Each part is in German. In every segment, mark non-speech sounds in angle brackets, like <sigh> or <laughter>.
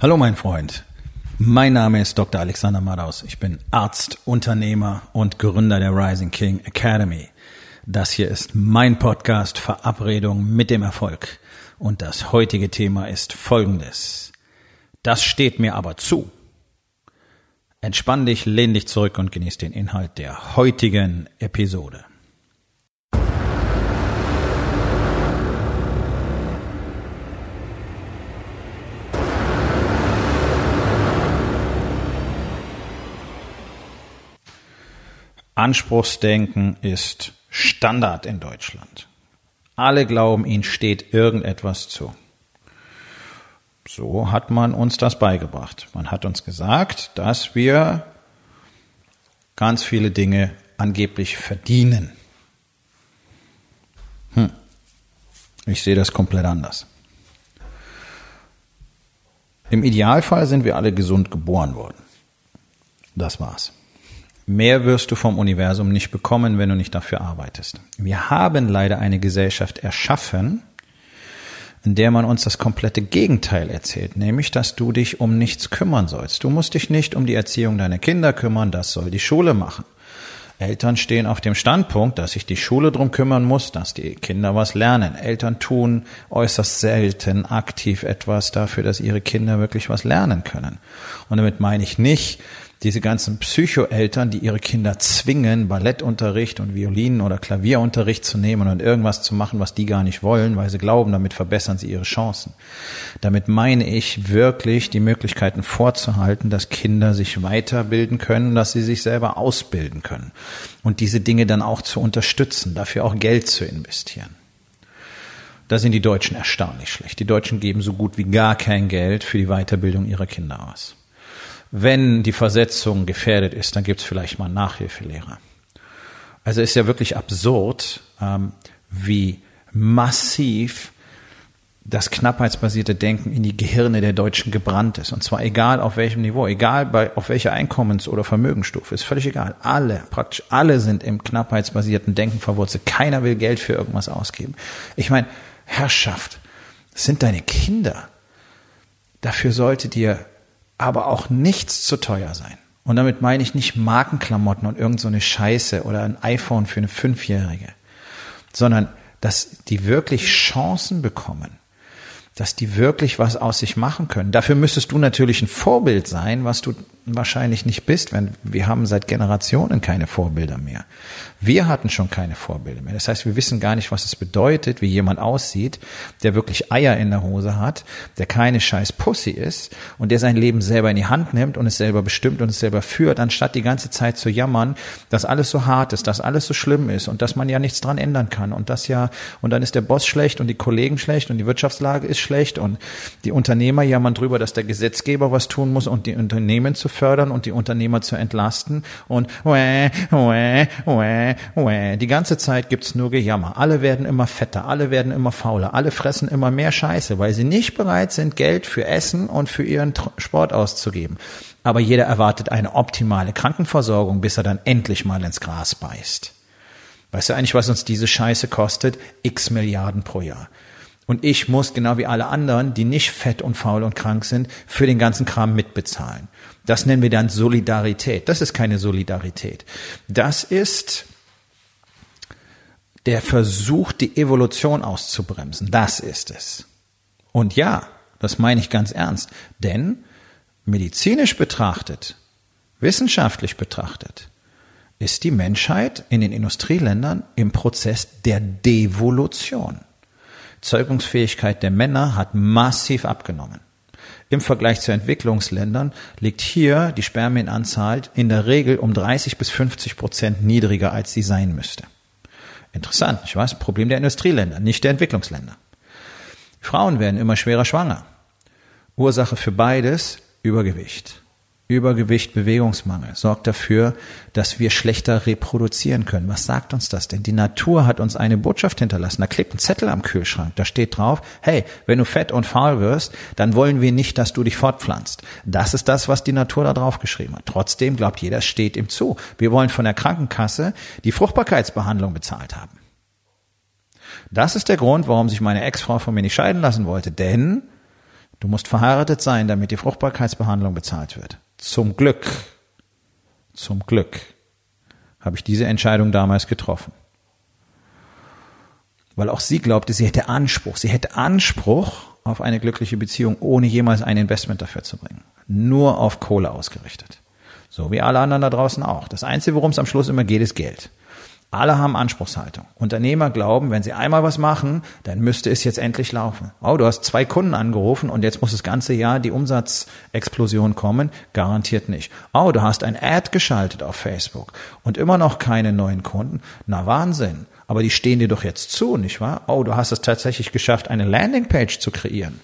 Hallo mein Freund. Mein Name ist Dr. Alexander Madaus. Ich bin Arzt, Unternehmer und Gründer der Rising King Academy. Das hier ist mein Podcast Verabredung mit dem Erfolg. Und das heutige Thema ist folgendes. Das steht mir aber zu. Entspann dich, lehn dich zurück und genieß den Inhalt der heutigen Episode. Anspruchsdenken ist Standard in Deutschland. Alle glauben, ihnen steht irgendetwas zu. So hat man uns das beigebracht. Man hat uns gesagt, dass wir ganz viele Dinge angeblich verdienen. Hm. Ich sehe das komplett anders. Im Idealfall sind wir alle gesund geboren worden. Das war's. Mehr wirst du vom Universum nicht bekommen, wenn du nicht dafür arbeitest. Wir haben leider eine Gesellschaft erschaffen, in der man uns das komplette Gegenteil erzählt, nämlich, dass du dich um nichts kümmern sollst. Du musst dich nicht um die Erziehung deiner Kinder kümmern, das soll die Schule machen. Eltern stehen auf dem Standpunkt, dass sich die Schule drum kümmern muss, dass die Kinder was lernen. Eltern tun äußerst selten aktiv etwas dafür, dass ihre Kinder wirklich was lernen können. Und damit meine ich nicht, diese ganzen Psychoeltern, die ihre Kinder zwingen, Ballettunterricht und Violinen oder Klavierunterricht zu nehmen und irgendwas zu machen, was die gar nicht wollen, weil sie glauben, damit verbessern sie ihre Chancen. Damit meine ich wirklich die Möglichkeiten vorzuhalten, dass Kinder sich weiterbilden können, dass sie sich selber ausbilden können und diese Dinge dann auch zu unterstützen, dafür auch Geld zu investieren. Da sind die Deutschen erstaunlich schlecht. Die Deutschen geben so gut wie gar kein Geld für die Weiterbildung ihrer Kinder aus. Wenn die Versetzung gefährdet ist, dann gibt es vielleicht mal Nachhilfelehrer. Also ist ja wirklich absurd, ähm, wie massiv das knappheitsbasierte Denken in die Gehirne der Deutschen gebrannt ist. Und zwar egal auf welchem Niveau, egal bei, auf welcher Einkommens- oder Vermögensstufe, ist völlig egal. Alle, praktisch alle sind im knappheitsbasierten Denken verwurzelt. Keiner will Geld für irgendwas ausgeben. Ich meine, Herrschaft, das sind deine Kinder. Dafür sollte dir aber auch nichts zu teuer sein. Und damit meine ich nicht Markenklamotten und irgend so eine Scheiße oder ein iPhone für eine Fünfjährige, sondern dass die wirklich Chancen bekommen, dass die wirklich was aus sich machen können. Dafür müsstest du natürlich ein Vorbild sein, was du wahrscheinlich nicht bist, wenn wir haben seit Generationen keine Vorbilder mehr. Wir hatten schon keine Vorbilder mehr. Das heißt, wir wissen gar nicht, was es bedeutet, wie jemand aussieht, der wirklich Eier in der Hose hat, der keine scheiß Pussy ist und der sein Leben selber in die Hand nimmt und es selber bestimmt und es selber führt, anstatt die ganze Zeit zu jammern, dass alles so hart ist, dass alles so schlimm ist und dass man ja nichts dran ändern kann und das ja, und dann ist der Boss schlecht und die Kollegen schlecht und die Wirtschaftslage ist schlecht und die Unternehmer jammern drüber, dass der Gesetzgeber was tun muss und die Unternehmen zu fördern und die Unternehmer zu entlasten und wäh, wäh, wäh, wäh. die ganze Zeit gibt's nur Gejammer. Alle werden immer fetter, alle werden immer fauler, alle fressen immer mehr Scheiße, weil sie nicht bereit sind, Geld für Essen und für ihren Sport auszugeben. Aber jeder erwartet eine optimale Krankenversorgung, bis er dann endlich mal ins Gras beißt. Weißt du eigentlich, was uns diese Scheiße kostet? X Milliarden pro Jahr. Und ich muss, genau wie alle anderen, die nicht fett und faul und krank sind, für den ganzen Kram mitbezahlen. Das nennen wir dann Solidarität. Das ist keine Solidarität. Das ist der Versuch, die Evolution auszubremsen. Das ist es. Und ja, das meine ich ganz ernst. Denn medizinisch betrachtet, wissenschaftlich betrachtet, ist die Menschheit in den Industrieländern im Prozess der Devolution. Zeugungsfähigkeit der Männer hat massiv abgenommen. Im Vergleich zu Entwicklungsländern liegt hier die Spermienanzahl in der Regel um 30 bis 50 Prozent niedriger, als sie sein müsste. Interessant, ich weiß, Problem der Industrieländer, nicht der Entwicklungsländer. Frauen werden immer schwerer schwanger. Ursache für beides Übergewicht. Übergewicht, Bewegungsmangel sorgt dafür, dass wir schlechter reproduzieren können. Was sagt uns das denn? Die Natur hat uns eine Botschaft hinterlassen. Da klebt ein Zettel am Kühlschrank. Da steht drauf, hey, wenn du fett und faul wirst, dann wollen wir nicht, dass du dich fortpflanzt. Das ist das, was die Natur da drauf geschrieben hat. Trotzdem glaubt jeder, steht ihm zu. Wir wollen von der Krankenkasse die Fruchtbarkeitsbehandlung bezahlt haben. Das ist der Grund, warum sich meine Ex-Frau von mir nicht scheiden lassen wollte. Denn Du musst verheiratet sein, damit die Fruchtbarkeitsbehandlung bezahlt wird. Zum Glück, zum Glück habe ich diese Entscheidung damals getroffen. Weil auch sie glaubte, sie hätte Anspruch. Sie hätte Anspruch auf eine glückliche Beziehung, ohne jemals ein Investment dafür zu bringen. Nur auf Kohle ausgerichtet. So wie alle anderen da draußen auch. Das Einzige, worum es am Schluss immer geht, ist Geld. Alle haben Anspruchshaltung. Unternehmer glauben, wenn sie einmal was machen, dann müsste es jetzt endlich laufen. Oh, du hast zwei Kunden angerufen und jetzt muss das ganze Jahr die Umsatzexplosion kommen. Garantiert nicht. Oh, du hast ein Ad geschaltet auf Facebook und immer noch keine neuen Kunden. Na Wahnsinn. Aber die stehen dir doch jetzt zu, nicht wahr? Oh, du hast es tatsächlich geschafft, eine Landingpage zu kreieren.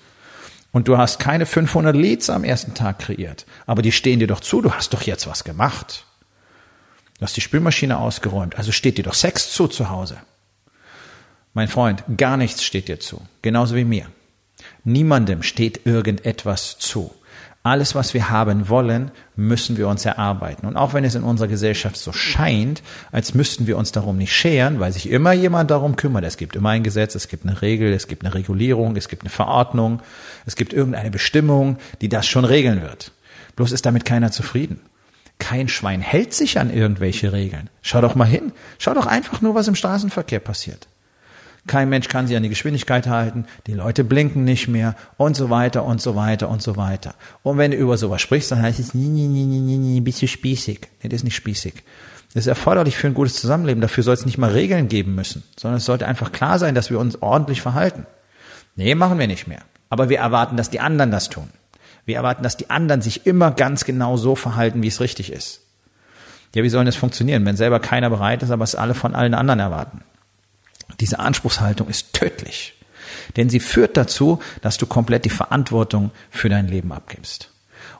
Und du hast keine 500 Leads am ersten Tag kreiert. Aber die stehen dir doch zu. Du hast doch jetzt was gemacht. Du hast die Spülmaschine ausgeräumt, also steht dir doch Sex zu zu Hause. Mein Freund, gar nichts steht dir zu, genauso wie mir. Niemandem steht irgendetwas zu. Alles, was wir haben wollen, müssen wir uns erarbeiten. Und auch wenn es in unserer Gesellschaft so scheint, als müssten wir uns darum nicht scheren, weil sich immer jemand darum kümmert. Es gibt immer ein Gesetz, es gibt eine Regel, es gibt eine Regulierung, es gibt eine Verordnung, es gibt irgendeine Bestimmung, die das schon regeln wird. Bloß ist damit keiner zufrieden. Kein Schwein hält sich an irgendwelche Regeln. Schau doch mal hin. Schau doch einfach nur, was im Straßenverkehr passiert. Kein Mensch kann sich an die Geschwindigkeit halten, die Leute blinken nicht mehr und so weiter und so weiter und so weiter. Und wenn du über sowas sprichst, dann heißt es, nie, nie, nie, nie, nie, nie, bist du spießig. Nee, das ist nicht spießig. Das ist erforderlich für ein gutes Zusammenleben. Dafür soll es nicht mal Regeln geben müssen, sondern es sollte einfach klar sein, dass wir uns ordentlich verhalten. Nee, machen wir nicht mehr. Aber wir erwarten, dass die anderen das tun. Wir erwarten, dass die anderen sich immer ganz genau so verhalten, wie es richtig ist. Ja, wie soll das funktionieren, wenn selber keiner bereit ist, aber es alle von allen anderen erwarten? Diese Anspruchshaltung ist tödlich. Denn sie führt dazu, dass du komplett die Verantwortung für dein Leben abgibst.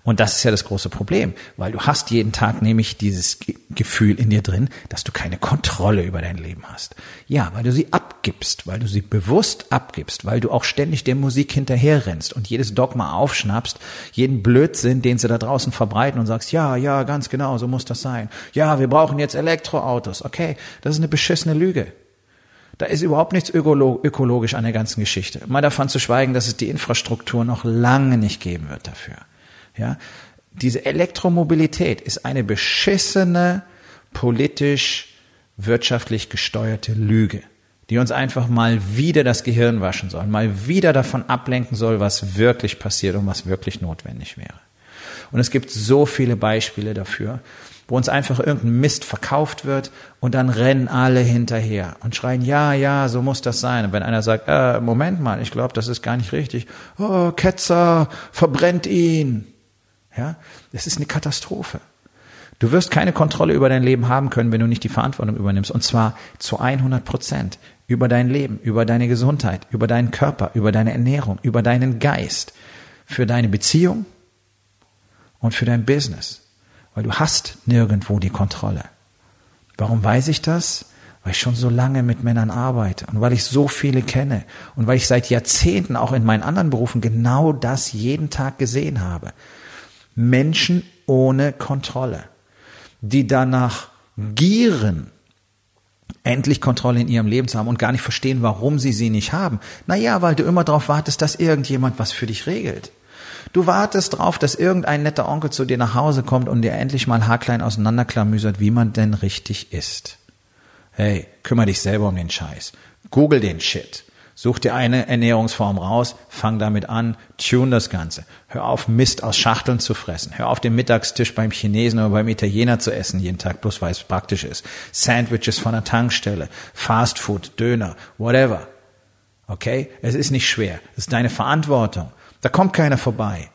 Und das ist ja das große Problem, weil du hast jeden Tag nämlich dieses Gefühl in dir drin, dass du keine Kontrolle über dein Leben hast. Ja, weil du sie abgibst, weil du sie bewusst abgibst, weil du auch ständig der Musik hinterherrennst und jedes Dogma aufschnappst, jeden Blödsinn, den sie da draußen verbreiten und sagst, ja, ja, ganz genau, so muss das sein. Ja, wir brauchen jetzt Elektroautos. Okay, das ist eine beschissene Lüge. Da ist überhaupt nichts ökologisch an der ganzen Geschichte. Mal davon zu schweigen, dass es die Infrastruktur noch lange nicht geben wird dafür. Ja, diese Elektromobilität ist eine beschissene, politisch, wirtschaftlich gesteuerte Lüge, die uns einfach mal wieder das Gehirn waschen soll, mal wieder davon ablenken soll, was wirklich passiert und was wirklich notwendig wäre. Und es gibt so viele Beispiele dafür, wo uns einfach irgendein Mist verkauft wird und dann rennen alle hinterher und schreien, ja, ja, so muss das sein. Und wenn einer sagt, äh, Moment mal, ich glaube, das ist gar nicht richtig, oh, Ketzer, verbrennt ihn. Ja, es ist eine Katastrophe. Du wirst keine Kontrolle über dein Leben haben können, wenn du nicht die Verantwortung übernimmst. Und zwar zu 100 Prozent über dein Leben, über deine Gesundheit, über deinen Körper, über deine Ernährung, über deinen Geist, für deine Beziehung und für dein Business. Weil du hast nirgendwo die Kontrolle. Warum weiß ich das? Weil ich schon so lange mit Männern arbeite und weil ich so viele kenne und weil ich seit Jahrzehnten auch in meinen anderen Berufen genau das jeden Tag gesehen habe. Menschen ohne Kontrolle, die danach gieren, endlich Kontrolle in ihrem Leben zu haben und gar nicht verstehen, warum sie sie nicht haben. Naja, weil du immer darauf wartest, dass irgendjemand was für dich regelt. Du wartest darauf, dass irgendein netter Onkel zu dir nach Hause kommt und dir endlich mal haarklein auseinanderklamüsert, wie man denn richtig isst. Hey, kümmere dich selber um den Scheiß. Google den Shit. Such dir eine Ernährungsform raus, fang damit an, tune das Ganze. Hör auf, Mist aus Schachteln zu fressen. Hör auf, den Mittagstisch beim Chinesen oder beim Italiener zu essen jeden Tag, bloß weil es praktisch ist. Sandwiches von der Tankstelle, Fast Food, Döner, whatever. Okay? Es ist nicht schwer. Es ist deine Verantwortung. Da kommt keiner vorbei.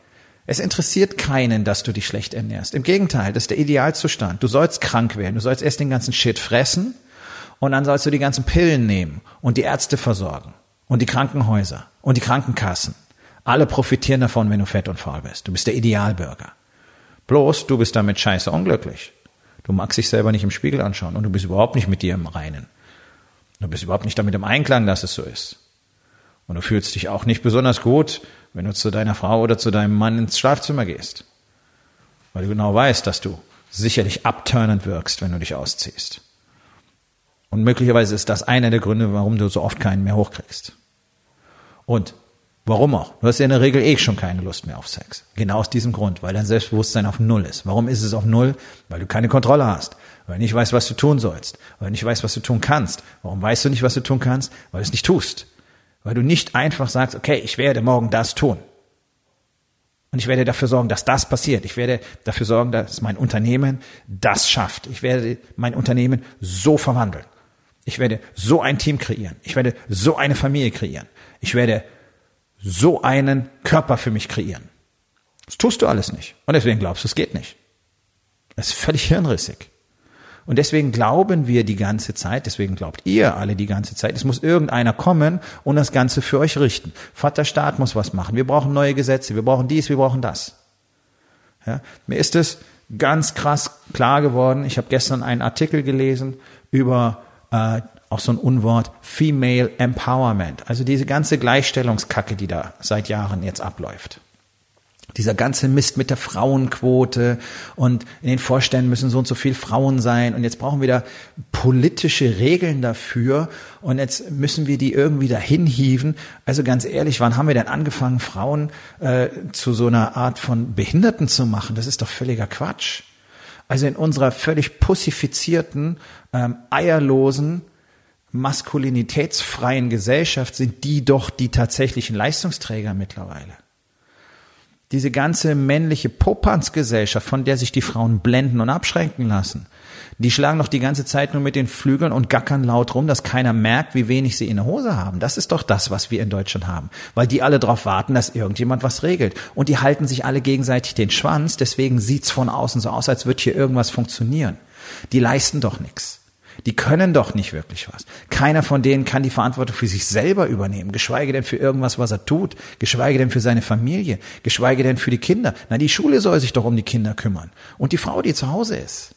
Es interessiert keinen, dass du dich schlecht ernährst. Im Gegenteil, das ist der Idealzustand. Du sollst krank werden. Du sollst erst den ganzen Shit fressen und dann sollst du die ganzen Pillen nehmen und die Ärzte versorgen und die Krankenhäuser und die Krankenkassen. Alle profitieren davon, wenn du fett und faul bist. Du bist der Idealbürger. Bloß, du bist damit scheiße unglücklich. Du magst dich selber nicht im Spiegel anschauen und du bist überhaupt nicht mit dir im Reinen. Du bist überhaupt nicht damit im Einklang, dass es so ist. Und du fühlst dich auch nicht besonders gut, wenn du zu deiner Frau oder zu deinem Mann ins Schlafzimmer gehst. Weil du genau weißt, dass du sicherlich abturnend wirkst, wenn du dich ausziehst. Und möglicherweise ist das einer der Gründe, warum du so oft keinen mehr hochkriegst. Und Warum auch? Du hast ja in der Regel eh schon keine Lust mehr auf Sex. Genau aus diesem Grund, weil dein Selbstbewusstsein auf Null ist. Warum ist es auf Null? Weil du keine Kontrolle hast. Weil du nicht weißt, was du tun sollst. Weil du nicht weißt, was du tun kannst. Warum weißt du nicht, was du tun kannst? Weil du es nicht tust. Weil du nicht einfach sagst, okay, ich werde morgen das tun. Und ich werde dafür sorgen, dass das passiert. Ich werde dafür sorgen, dass mein Unternehmen das schafft. Ich werde mein Unternehmen so verwandeln. Ich werde so ein Team kreieren. Ich werde so eine Familie kreieren. Ich werde so einen Körper für mich kreieren. Das tust du alles nicht. Und deswegen glaubst du, es geht nicht. Das ist völlig hirnrissig. Und deswegen glauben wir die ganze Zeit, deswegen glaubt ihr alle die ganze Zeit, es muss irgendeiner kommen und das Ganze für euch richten. Vater Staat muss was machen. Wir brauchen neue Gesetze. Wir brauchen dies, wir brauchen das. Ja, mir ist es ganz krass klar geworden. Ich habe gestern einen Artikel gelesen über äh, auch so ein Unwort, Female Empowerment. Also diese ganze Gleichstellungskacke, die da seit Jahren jetzt abläuft. Dieser ganze Mist mit der Frauenquote und in den Vorständen müssen so und so viel Frauen sein und jetzt brauchen wir da politische Regeln dafür und jetzt müssen wir die irgendwie dahin hieven. Also ganz ehrlich, wann haben wir denn angefangen, Frauen äh, zu so einer Art von Behinderten zu machen? Das ist doch völliger Quatsch. Also in unserer völlig pussifizierten, ähm, eierlosen, maskulinitätsfreien Gesellschaft sind die doch die tatsächlichen Leistungsträger mittlerweile. Diese ganze männliche Popanzgesellschaft, von der sich die Frauen blenden und abschränken lassen, die schlagen doch die ganze Zeit nur mit den Flügeln und gackern laut rum, dass keiner merkt, wie wenig sie in der Hose haben. Das ist doch das, was wir in Deutschland haben. Weil die alle darauf warten, dass irgendjemand was regelt. Und die halten sich alle gegenseitig den Schwanz, deswegen sieht's von außen so aus, als würde hier irgendwas funktionieren. Die leisten doch nichts. Die können doch nicht wirklich was. Keiner von denen kann die Verantwortung für sich selber übernehmen, geschweige denn für irgendwas, was er tut, geschweige denn für seine Familie, geschweige denn für die Kinder. Na, die Schule soll sich doch um die Kinder kümmern. Und die Frau, die zu Hause ist.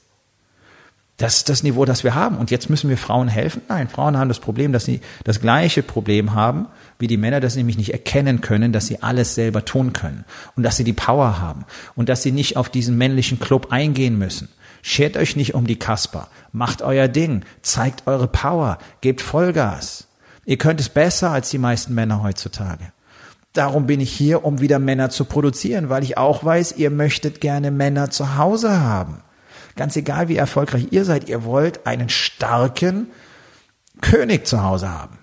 Das ist das Niveau, das wir haben. Und jetzt müssen wir Frauen helfen? Nein, Frauen haben das Problem, dass sie das gleiche Problem haben wie die Männer, dass sie nämlich nicht erkennen können, dass sie alles selber tun können und dass sie die Power haben und dass sie nicht auf diesen männlichen Club eingehen müssen. Schert euch nicht um die Kasper. Macht euer Ding. Zeigt eure Power. Gebt Vollgas. Ihr könnt es besser als die meisten Männer heutzutage. Darum bin ich hier, um wieder Männer zu produzieren, weil ich auch weiß, ihr möchtet gerne Männer zu Hause haben. Ganz egal, wie erfolgreich ihr seid, ihr wollt einen starken König zu Hause haben.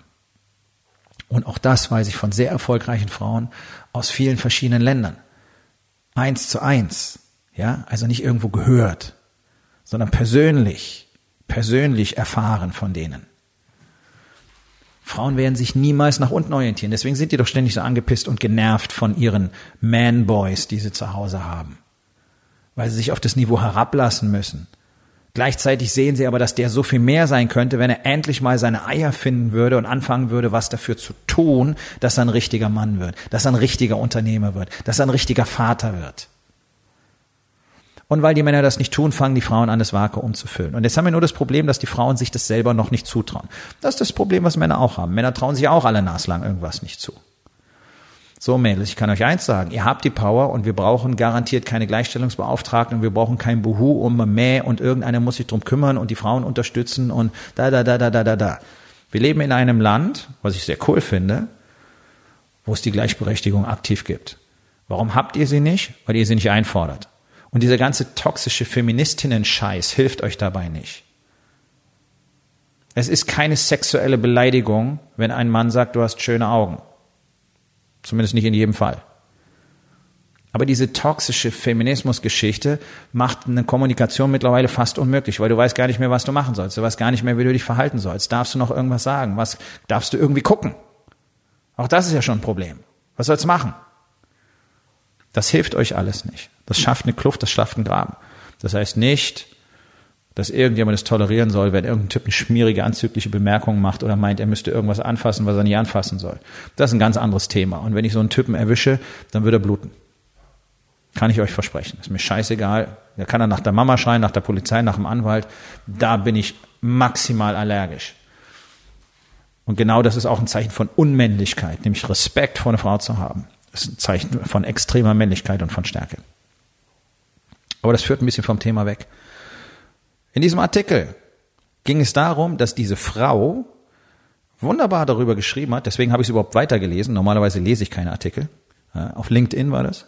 Und auch das weiß ich von sehr erfolgreichen Frauen aus vielen verschiedenen Ländern. Eins zu eins. Ja, also nicht irgendwo gehört, sondern persönlich, persönlich erfahren von denen. Frauen werden sich niemals nach unten orientieren. Deswegen sind die doch ständig so angepisst und genervt von ihren Man-Boys, die sie zu Hause haben. Weil sie sich auf das Niveau herablassen müssen. Gleichzeitig sehen sie aber, dass der so viel mehr sein könnte, wenn er endlich mal seine Eier finden würde und anfangen würde, was dafür zu tun, dass er ein richtiger Mann wird, dass er ein richtiger Unternehmer wird, dass er ein richtiger Vater wird. Und weil die Männer das nicht tun, fangen die Frauen an, das Vakuum zu füllen. Und jetzt haben wir nur das Problem, dass die Frauen sich das selber noch nicht zutrauen. Das ist das Problem, was Männer auch haben. Männer trauen sich auch alle naslang irgendwas nicht zu. So, Mädels, ich kann euch eins sagen. Ihr habt die Power und wir brauchen garantiert keine Gleichstellungsbeauftragten und wir brauchen kein Buhu um Mäh und irgendeiner muss sich drum kümmern und die Frauen unterstützen und da, da, da, da, da, da, da. Wir leben in einem Land, was ich sehr cool finde, wo es die Gleichberechtigung aktiv gibt. Warum habt ihr sie nicht? Weil ihr sie nicht einfordert. Und dieser ganze toxische Feministinnen-Scheiß hilft euch dabei nicht. Es ist keine sexuelle Beleidigung, wenn ein Mann sagt, du hast schöne Augen. Zumindest nicht in jedem Fall. Aber diese toxische Feminismus-Geschichte macht eine Kommunikation mittlerweile fast unmöglich, weil du weißt gar nicht mehr, was du machen sollst. Du weißt gar nicht mehr, wie du dich verhalten sollst. Darfst du noch irgendwas sagen? Was darfst du irgendwie gucken? Auch das ist ja schon ein Problem. Was sollst du machen? Das hilft euch alles nicht. Das schafft eine Kluft, das schafft einen Graben. Das heißt nicht, dass irgendjemand es tolerieren soll, wenn irgendein Typ eine schmierige, anzügliche Bemerkung macht oder meint, er müsste irgendwas anfassen, was er nicht anfassen soll. Das ist ein ganz anderes Thema. Und wenn ich so einen Typen erwische, dann wird er bluten. Kann ich euch versprechen. Ist mir scheißegal. Da kann er nach der Mama schreien, nach der Polizei, nach dem Anwalt. Da bin ich maximal allergisch. Und genau das ist auch ein Zeichen von Unmännlichkeit, nämlich Respekt vor einer Frau zu haben. Das ist ein Zeichen von extremer Männlichkeit und von Stärke. Aber das führt ein bisschen vom Thema weg. In diesem Artikel ging es darum, dass diese Frau wunderbar darüber geschrieben hat, deswegen habe ich es überhaupt weitergelesen. Normalerweise lese ich keine Artikel. Auf LinkedIn war das.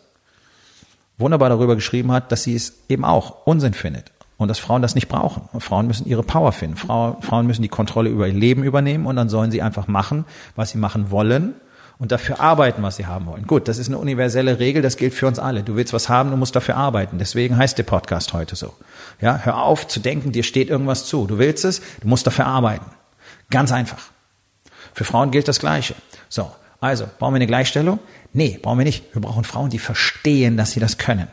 Wunderbar darüber geschrieben hat, dass sie es eben auch Unsinn findet und dass Frauen das nicht brauchen. Und Frauen müssen ihre Power finden. Frauen müssen die Kontrolle über ihr Leben übernehmen und dann sollen sie einfach machen, was sie machen wollen und dafür arbeiten, was sie haben wollen. Gut, das ist eine universelle Regel, das gilt für uns alle. Du willst was haben, du musst dafür arbeiten. Deswegen heißt der Podcast heute so. Ja, hör auf zu denken, dir steht irgendwas zu. Du willst es, du musst dafür arbeiten. Ganz einfach. Für Frauen gilt das Gleiche. So, also, brauchen wir eine Gleichstellung? Nee, brauchen wir nicht. Wir brauchen Frauen, die verstehen, dass sie das können.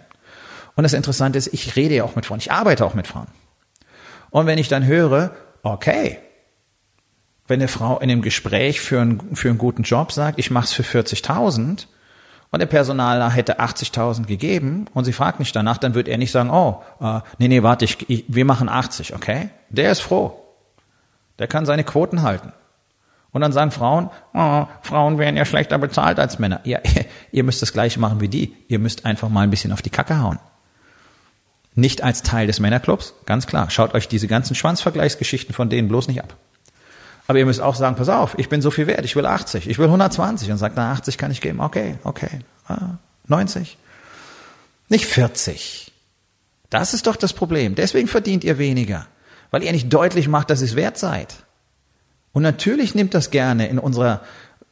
Und das Interessante ist, ich rede ja auch mit Frauen, ich arbeite auch mit Frauen. Und wenn ich dann höre, okay, wenn eine Frau in einem Gespräch für einen, für einen guten Job sagt, ich mache es für 40.000 und der Personaler hätte 80.000 gegeben und sie fragt nicht danach, dann wird er nicht sagen, oh, äh, nee, nee, warte, ich, ich, wir machen 80, okay? Der ist froh. Der kann seine Quoten halten. Und dann sagen Frauen, oh, Frauen werden ja schlechter bezahlt als Männer. Ja, <laughs> ihr müsst das gleiche machen wie die. Ihr müsst einfach mal ein bisschen auf die Kacke hauen. Nicht als Teil des Männerclubs, ganz klar. Schaut euch diese ganzen Schwanzvergleichsgeschichten von denen bloß nicht ab. Aber ihr müsst auch sagen, pass auf, ich bin so viel wert, ich will 80, ich will 120 und sagt, na 80 kann ich geben. Okay, okay. Ah, 90. Nicht 40. Das ist doch das Problem. Deswegen verdient ihr weniger, weil ihr nicht deutlich macht, dass ihr es wert seid. Und natürlich nimmt das gerne in unserer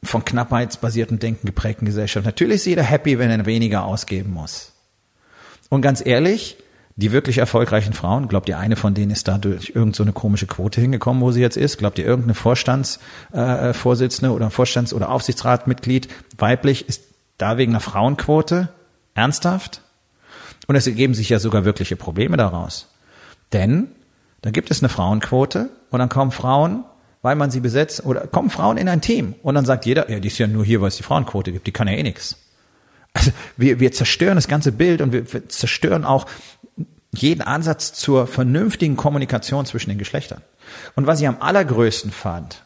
von knappheitsbasierten Denken geprägten Gesellschaft. Natürlich ist jeder happy, wenn er weniger ausgeben muss. Und ganz ehrlich, die wirklich erfolgreichen Frauen, glaubt ihr, eine von denen ist da durch irgendeine so komische Quote hingekommen, wo sie jetzt ist? Glaubt ihr, irgendeine Vorstandsvorsitzende äh, oder Vorstands- oder Aufsichtsratmitglied weiblich ist da wegen einer Frauenquote? Ernsthaft? Und es ergeben sich ja sogar wirkliche Probleme daraus. Denn dann gibt es eine Frauenquote und dann kommen Frauen, weil man sie besetzt, oder kommen Frauen in ein Team und dann sagt jeder, ja, die ist ja nur hier, weil es die Frauenquote gibt, die kann ja eh nix. Also wir, wir zerstören das ganze Bild und wir, wir zerstören auch jeden Ansatz zur vernünftigen Kommunikation zwischen den Geschlechtern. Und was ich am allergrößten fand,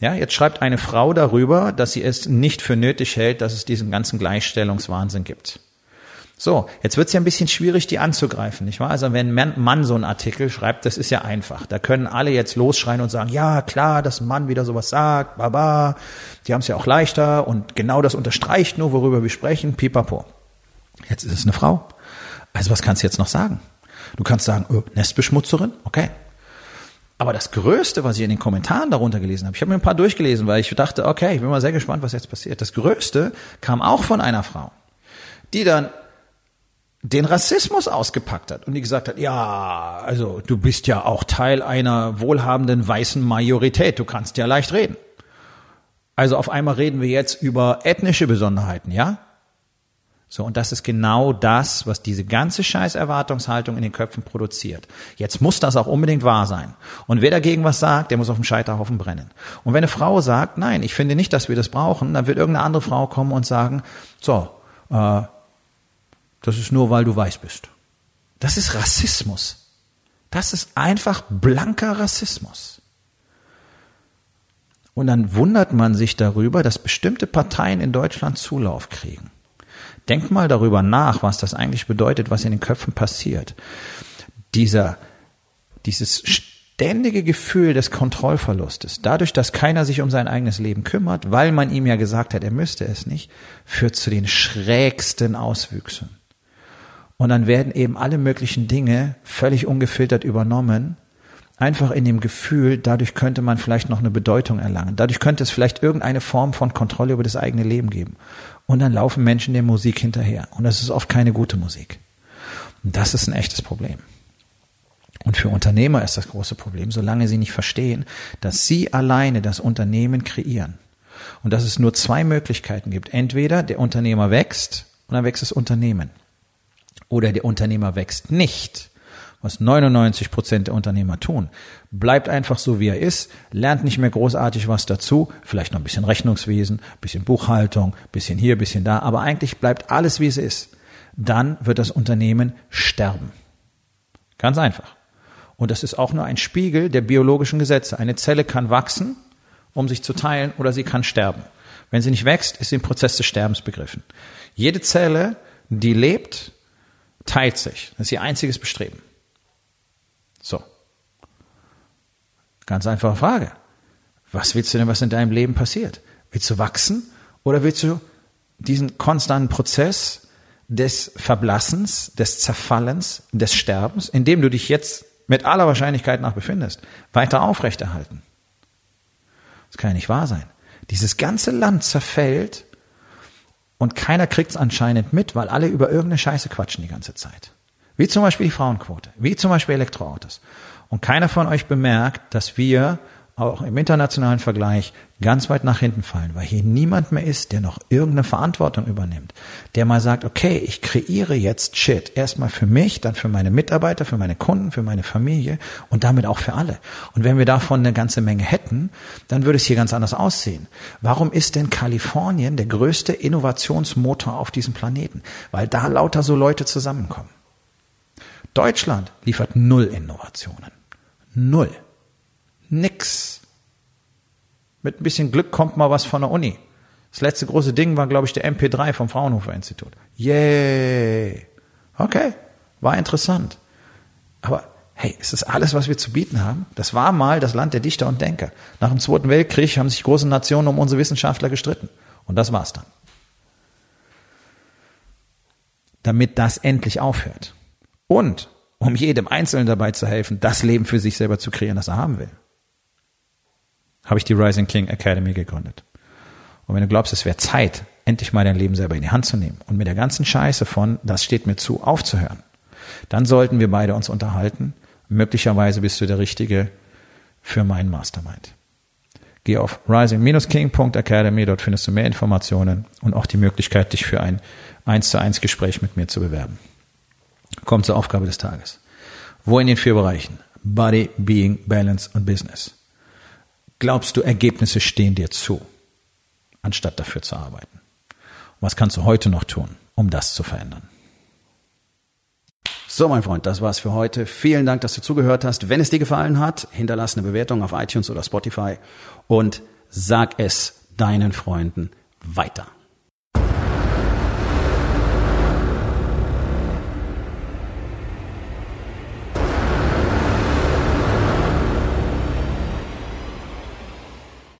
ja, jetzt schreibt eine Frau darüber, dass sie es nicht für nötig hält, dass es diesen ganzen Gleichstellungswahnsinn gibt. So, jetzt wird es ja ein bisschen schwierig, die anzugreifen, nicht wahr? Also wenn ein Mann so einen Artikel schreibt, das ist ja einfach. Da können alle jetzt losschreien und sagen, ja, klar, dass ein Mann wieder sowas sagt, baba, die haben es ja auch leichter und genau das unterstreicht nur, worüber wir sprechen, pipapo. Jetzt ist es eine Frau. Also was kannst du jetzt noch sagen? Du kannst sagen, oh, Nestbeschmutzerin, okay. Aber das Größte, was ich in den Kommentaren darunter gelesen habe, ich habe mir ein paar durchgelesen, weil ich dachte, okay, ich bin mal sehr gespannt, was jetzt passiert. Das Größte kam auch von einer Frau, die dann den Rassismus ausgepackt hat und die gesagt hat, ja, also du bist ja auch Teil einer wohlhabenden weißen Majorität, du kannst ja leicht reden. Also auf einmal reden wir jetzt über ethnische Besonderheiten, ja? So, und das ist genau das, was diese ganze Scheiß-Erwartungshaltung in den Köpfen produziert. Jetzt muss das auch unbedingt wahr sein. Und wer dagegen was sagt, der muss auf dem Scheiterhaufen brennen. Und wenn eine Frau sagt, nein, ich finde nicht, dass wir das brauchen, dann wird irgendeine andere Frau kommen und sagen, so, äh, das ist nur, weil du weiß bist. Das ist Rassismus. Das ist einfach blanker Rassismus. Und dann wundert man sich darüber, dass bestimmte Parteien in Deutschland Zulauf kriegen. Denk mal darüber nach, was das eigentlich bedeutet, was in den Köpfen passiert. Dieser, dieses ständige Gefühl des Kontrollverlustes, dadurch, dass keiner sich um sein eigenes Leben kümmert, weil man ihm ja gesagt hat, er müsste es nicht, führt zu den schrägsten Auswüchsen. Und dann werden eben alle möglichen Dinge völlig ungefiltert übernommen, einfach in dem Gefühl, dadurch könnte man vielleicht noch eine Bedeutung erlangen. Dadurch könnte es vielleicht irgendeine Form von Kontrolle über das eigene Leben geben. Und dann laufen Menschen der Musik hinterher. Und das ist oft keine gute Musik. Und das ist ein echtes Problem. Und für Unternehmer ist das große Problem, solange sie nicht verstehen, dass sie alleine das Unternehmen kreieren. Und dass es nur zwei Möglichkeiten gibt. Entweder der Unternehmer wächst und dann wächst das Unternehmen. Oder der Unternehmer wächst nicht was 99 Prozent der Unternehmer tun. Bleibt einfach so, wie er ist, lernt nicht mehr großartig was dazu, vielleicht noch ein bisschen Rechnungswesen, bisschen Buchhaltung, bisschen hier, bisschen da, aber eigentlich bleibt alles, wie es ist. Dann wird das Unternehmen sterben. Ganz einfach. Und das ist auch nur ein Spiegel der biologischen Gesetze. Eine Zelle kann wachsen, um sich zu teilen, oder sie kann sterben. Wenn sie nicht wächst, ist sie im Prozess des Sterbens begriffen. Jede Zelle, die lebt, teilt sich. Das ist ihr einziges Bestreben. So. Ganz einfache Frage. Was willst du denn, was in deinem Leben passiert? Willst du wachsen oder willst du diesen konstanten Prozess des Verblassens, des Zerfallens, des Sterbens, in dem du dich jetzt mit aller Wahrscheinlichkeit nach befindest, weiter aufrechterhalten? Das kann ja nicht wahr sein. Dieses ganze Land zerfällt und keiner kriegt es anscheinend mit, weil alle über irgendeine Scheiße quatschen die ganze Zeit. Wie zum Beispiel die Frauenquote, wie zum Beispiel Elektroautos. Und keiner von euch bemerkt, dass wir auch im internationalen Vergleich ganz weit nach hinten fallen, weil hier niemand mehr ist, der noch irgendeine Verantwortung übernimmt, der mal sagt, okay, ich kreiere jetzt Shit, erstmal für mich, dann für meine Mitarbeiter, für meine Kunden, für meine Familie und damit auch für alle. Und wenn wir davon eine ganze Menge hätten, dann würde es hier ganz anders aussehen. Warum ist denn Kalifornien der größte Innovationsmotor auf diesem Planeten? Weil da lauter so Leute zusammenkommen. Deutschland liefert null Innovationen. Null. Nix. Mit ein bisschen Glück kommt mal was von der Uni. Das letzte große Ding war, glaube ich, der MP3 vom Fraunhofer Institut. Yay. Okay, war interessant. Aber hey, ist das alles, was wir zu bieten haben? Das war mal das Land der Dichter und Denker. Nach dem Zweiten Weltkrieg haben sich große Nationen um unsere Wissenschaftler gestritten. Und das war's dann. Damit das endlich aufhört. Und um jedem Einzelnen dabei zu helfen, das Leben für sich selber zu kreieren, das er haben will habe ich die Rising King Academy gegründet. Und wenn du glaubst, es wäre Zeit, endlich mal dein Leben selber in die Hand zu nehmen und mit der ganzen Scheiße von, das steht mir zu, aufzuhören, dann sollten wir beide uns unterhalten. Möglicherweise bist du der Richtige für meinen Mastermind. Geh auf rising-king.academy, dort findest du mehr Informationen und auch die Möglichkeit, dich für ein 1 zu 1 Gespräch mit mir zu bewerben. Kommt zur Aufgabe des Tages. Wo in den vier Bereichen? Body, Being, Balance und Business glaubst du, Ergebnisse stehen dir zu, anstatt dafür zu arbeiten? Und was kannst du heute noch tun, um das zu verändern? So, mein Freund, das war's für heute. Vielen Dank, dass du zugehört hast. Wenn es dir gefallen hat, hinterlass eine Bewertung auf iTunes oder Spotify und sag es deinen Freunden weiter.